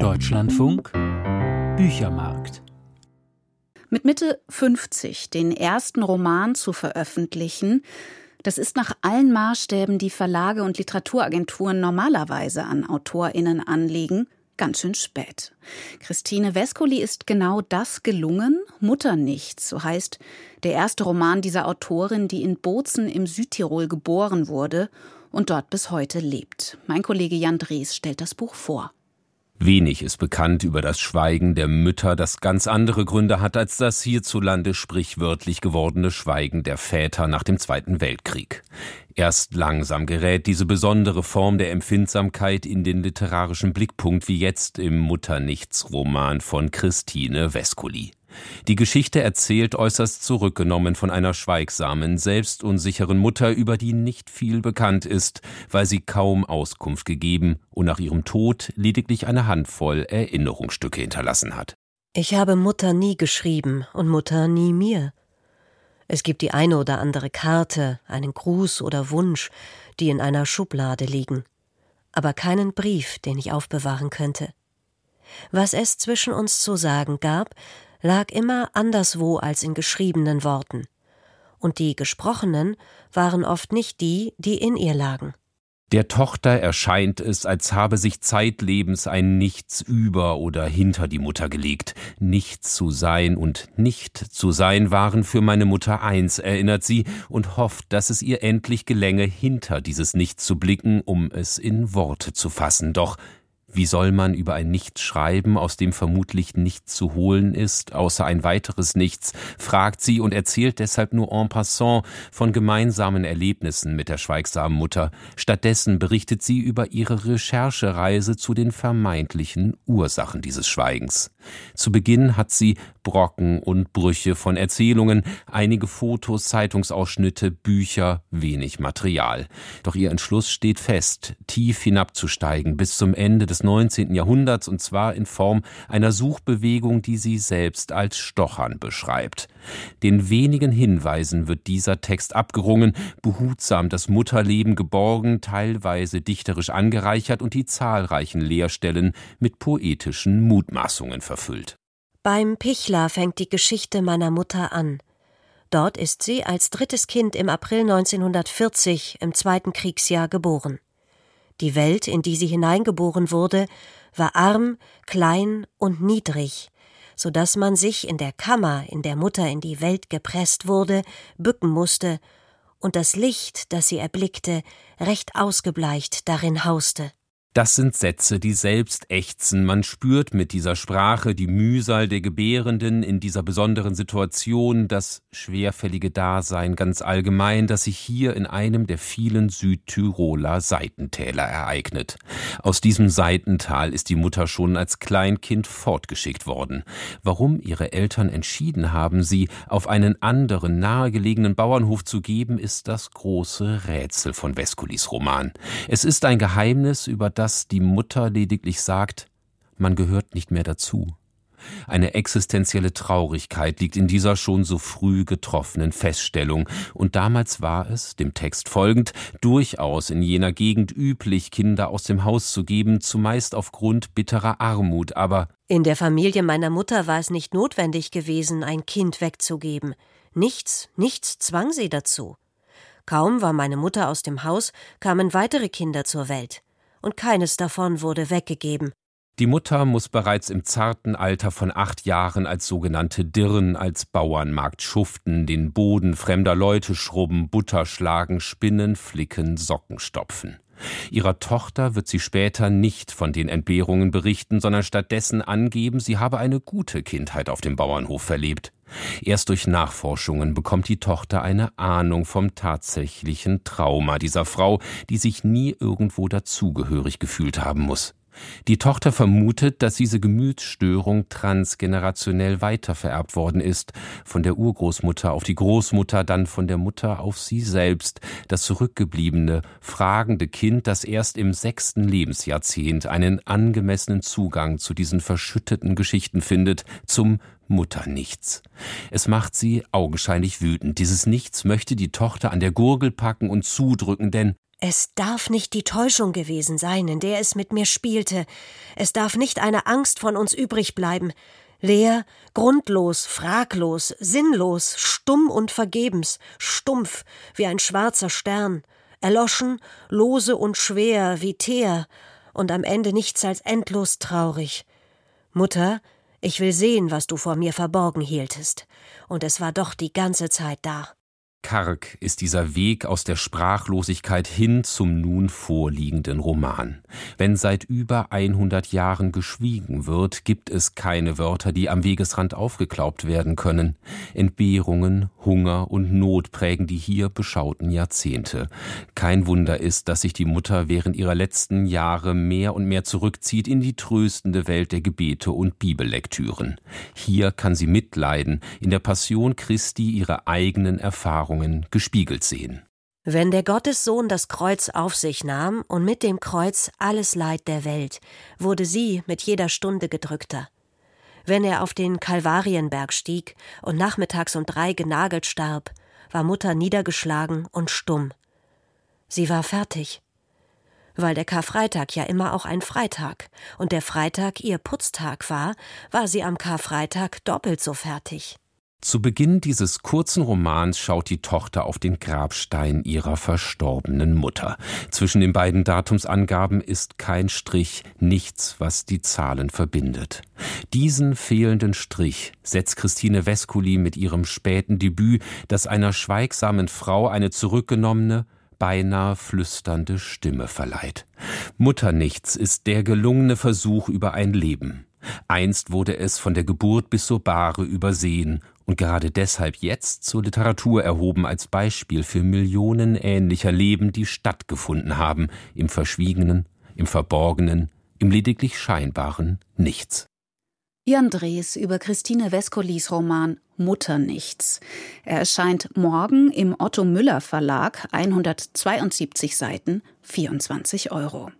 Deutschlandfunk Büchermarkt mit Mitte 50 den ersten Roman zu veröffentlichen, das ist nach allen Maßstäben, die Verlage und Literaturagenturen normalerweise an AutorInnen anlegen, ganz schön spät. Christine Vescoli ist genau das gelungen. Mutter nichts, so heißt der erste Roman dieser Autorin, die in Bozen im Südtirol geboren wurde und dort bis heute lebt. Mein Kollege Jan Drees stellt das Buch vor. Wenig ist bekannt über das Schweigen der Mütter, das ganz andere Gründe hat als das hierzulande sprichwörtlich gewordene Schweigen der Väter nach dem Zweiten Weltkrieg. Erst langsam gerät diese besondere Form der Empfindsamkeit in den literarischen Blickpunkt, wie jetzt im Mutternichts-Roman von Christine Vescoli. Die Geschichte erzählt äußerst zurückgenommen von einer schweigsamen, selbstunsicheren Mutter, über die nicht viel bekannt ist, weil sie kaum Auskunft gegeben und nach ihrem Tod lediglich eine Handvoll Erinnerungsstücke hinterlassen hat. Ich habe Mutter nie geschrieben und Mutter nie mir. Es gibt die eine oder andere Karte, einen Gruß oder Wunsch, die in einer Schublade liegen, aber keinen Brief, den ich aufbewahren könnte. Was es zwischen uns zu sagen gab, lag immer anderswo als in geschriebenen Worten, und die gesprochenen waren oft nicht die, die in ihr lagen. Der Tochter erscheint es, als habe sich zeitlebens ein Nichts über oder hinter die Mutter gelegt. Nichts zu sein und nicht zu sein waren für meine Mutter eins, erinnert sie und hofft, dass es ihr endlich gelänge, hinter dieses Nichts zu blicken, um es in Worte zu fassen. Doch wie soll man über ein Nichts schreiben, aus dem vermutlich nichts zu holen ist, außer ein weiteres Nichts, fragt sie und erzählt deshalb nur en passant von gemeinsamen Erlebnissen mit der schweigsamen Mutter. Stattdessen berichtet sie über ihre Recherchereise zu den vermeintlichen Ursachen dieses Schweigens. Zu Beginn hat sie Brocken und Brüche von Erzählungen, einige Fotos, Zeitungsausschnitte, Bücher, wenig Material. Doch ihr Entschluss steht fest, tief hinabzusteigen bis zum Ende des 19. Jahrhunderts und zwar in Form einer Suchbewegung, die sie selbst als Stochern beschreibt. Den wenigen Hinweisen wird dieser Text abgerungen, behutsam das Mutterleben geborgen, teilweise dichterisch angereichert und die zahlreichen Leerstellen mit poetischen Mutmaßungen verfüllt. Beim Pichler fängt die Geschichte meiner Mutter an. Dort ist sie als drittes Kind im April 1940 im zweiten Kriegsjahr geboren. Die Welt, in die sie hineingeboren wurde, war arm, klein und niedrig, so dass man sich in der Kammer, in der Mutter in die Welt gepresst wurde, bücken musste, und das Licht, das sie erblickte, recht ausgebleicht darin hauste. Das sind Sätze, die selbst ächzen. Man spürt mit dieser Sprache die Mühsal der Gebärenden in dieser besonderen Situation, das schwerfällige Dasein ganz allgemein, das sich hier in einem der vielen Südtiroler Seitentäler ereignet. Aus diesem Seitental ist die Mutter schon als Kleinkind fortgeschickt worden. Warum ihre Eltern entschieden haben, sie auf einen anderen nahegelegenen Bauernhof zu geben, ist das große Rätsel von Vesculis Roman. Es ist ein Geheimnis, über das dass die Mutter lediglich sagt, man gehört nicht mehr dazu. Eine existenzielle Traurigkeit liegt in dieser schon so früh getroffenen Feststellung, und damals war es, dem Text folgend, durchaus in jener Gegend üblich, Kinder aus dem Haus zu geben, zumeist aufgrund bitterer Armut, aber in der Familie meiner Mutter war es nicht notwendig gewesen, ein Kind wegzugeben. Nichts, nichts zwang sie dazu. Kaum war meine Mutter aus dem Haus, kamen weitere Kinder zur Welt und keines davon wurde weggegeben. Die Mutter muss bereits im zarten Alter von acht Jahren als sogenannte Dirn als Bauernmarkt schuften, den Boden fremder Leute schrubben, Butter schlagen, spinnen, flicken, Socken stopfen. Ihrer Tochter wird sie später nicht von den Entbehrungen berichten, sondern stattdessen angeben, sie habe eine gute Kindheit auf dem Bauernhof verlebt. Erst durch Nachforschungen bekommt die Tochter eine Ahnung vom tatsächlichen Trauma dieser Frau, die sich nie irgendwo dazugehörig gefühlt haben muss. Die Tochter vermutet, dass diese Gemütsstörung transgenerationell weitervererbt worden ist, von der Urgroßmutter auf die Großmutter, dann von der Mutter auf sie selbst, das zurückgebliebene, fragende Kind, das erst im sechsten Lebensjahrzehnt einen angemessenen Zugang zu diesen verschütteten Geschichten findet, zum Mutternichts. Es macht sie augenscheinlich wütend. Dieses Nichts möchte die Tochter an der Gurgel packen und zudrücken, denn Es darf nicht die Täuschung gewesen sein, in der es mit mir spielte. Es darf nicht eine Angst von uns übrig bleiben. Leer, grundlos, fraglos, sinnlos, stumm und vergebens, stumpf wie ein schwarzer Stern, erloschen, lose und schwer wie Teer, und am Ende nichts als endlos traurig. Mutter, ich will sehen, was du vor mir verborgen hieltest. Und es war doch die ganze Zeit da. Karg ist dieser Weg aus der Sprachlosigkeit hin zum nun vorliegenden Roman. Wenn seit über 100 Jahren geschwiegen wird, gibt es keine Wörter, die am Wegesrand aufgeklaubt werden können. Entbehrungen, Hunger und Not prägen die hier beschauten Jahrzehnte. Kein Wunder ist, dass sich die Mutter während ihrer letzten Jahre mehr und mehr zurückzieht in die tröstende Welt der Gebete und Bibellektüren. Hier kann sie mitleiden, in der Passion Christi ihre eigenen Erfahrungen Erfahrungen gespiegelt sehen. Wenn der Gottessohn das Kreuz auf sich nahm und mit dem Kreuz alles Leid der Welt, wurde sie mit jeder Stunde gedrückter. Wenn er auf den Kalvarienberg stieg und nachmittags um drei genagelt starb, war Mutter niedergeschlagen und stumm. Sie war fertig. Weil der Karfreitag ja immer auch ein Freitag und der Freitag ihr Putztag war, war sie am Karfreitag doppelt so fertig. Zu Beginn dieses kurzen Romans schaut die Tochter auf den Grabstein ihrer verstorbenen Mutter. Zwischen den beiden Datumsangaben ist kein Strich, nichts, was die Zahlen verbindet. Diesen fehlenden Strich setzt Christine Vesculi mit ihrem späten Debüt, das einer schweigsamen Frau eine zurückgenommene, beinahe flüsternde Stimme verleiht. Mutternichts ist der gelungene Versuch über ein Leben. Einst wurde es von der Geburt bis zur Bahre übersehen und gerade deshalb jetzt zur Literatur erhoben als Beispiel für Millionen ähnlicher Leben, die stattgefunden haben, im Verschwiegenen, im Verborgenen, im lediglich Scheinbaren Nichts. Jan Drees über Christine Vescolis Roman Mutter nichts. Er erscheint morgen im Otto Müller Verlag, 172 Seiten, 24 Euro.